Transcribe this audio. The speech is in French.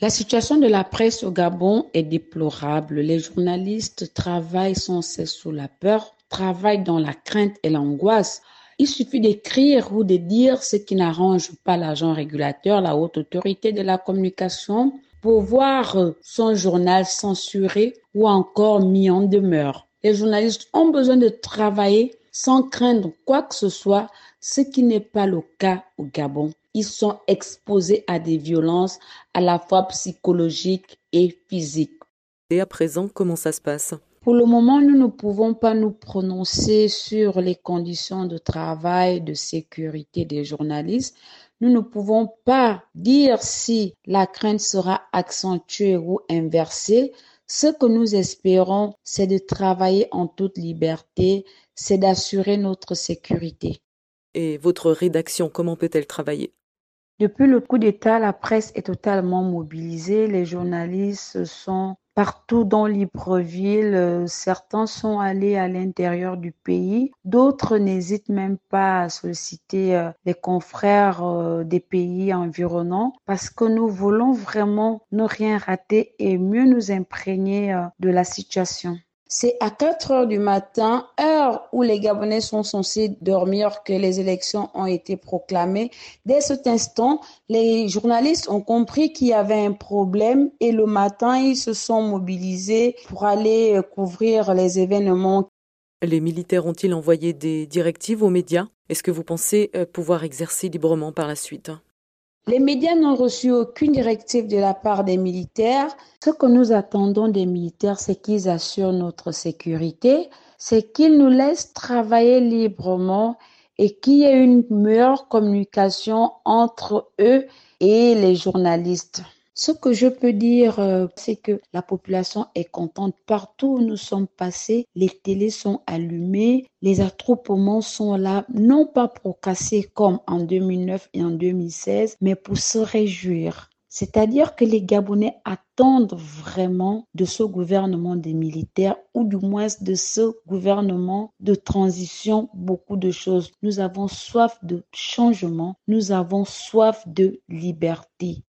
La situation de la presse au Gabon est déplorable. Les journalistes travaillent sans cesse sous la peur, travaillent dans la crainte et l'angoisse. Il suffit d'écrire ou de dire ce qui n'arrange pas l'agent régulateur, la haute autorité de la communication, pour voir son journal censuré ou encore mis en demeure. Les journalistes ont besoin de travailler sans craindre quoi que ce soit, ce qui n'est pas le cas au Gabon. Ils sont exposés à des violences à la fois psychologiques et physiques. Et à présent, comment ça se passe? Pour le moment, nous ne pouvons pas nous prononcer sur les conditions de travail, de sécurité des journalistes. Nous ne pouvons pas dire si la crainte sera accentuée ou inversée. Ce que nous espérons, c'est de travailler en toute liberté, c'est d'assurer notre sécurité. Et votre rédaction, comment peut-elle travailler? Depuis le coup d'État, la presse est totalement mobilisée. Les journalistes sont partout dans Libreville. Euh, certains sont allés à l'intérieur du pays. D'autres n'hésitent même pas à solliciter euh, les confrères euh, des pays environnants parce que nous voulons vraiment ne rien rater et mieux nous imprégner de la situation. C'est à 4 heures du matin, heure où les Gabonais sont censés dormir, que les élections ont été proclamées. Dès cet instant, les journalistes ont compris qu'il y avait un problème et le matin, ils se sont mobilisés pour aller couvrir les événements. Les militaires ont-ils envoyé des directives aux médias? Est-ce que vous pensez euh, pouvoir exercer librement par la suite? Les médias n'ont reçu aucune directive de la part des militaires. Ce que nous attendons des militaires, c'est qu'ils assurent notre sécurité, c'est qu'ils nous laissent travailler librement et qu'il y ait une meilleure communication entre eux et les journalistes. Ce que je peux dire, euh, c'est que la population est contente. Partout où nous sommes passés, les télés sont allumées, les attroupements sont là, non pas pour casser comme en 2009 et en 2016, mais pour se réjouir. C'est-à-dire que les Gabonais attendent vraiment de ce gouvernement des militaires ou du moins de ce gouvernement de transition beaucoup de choses. Nous avons soif de changement, nous avons soif de liberté.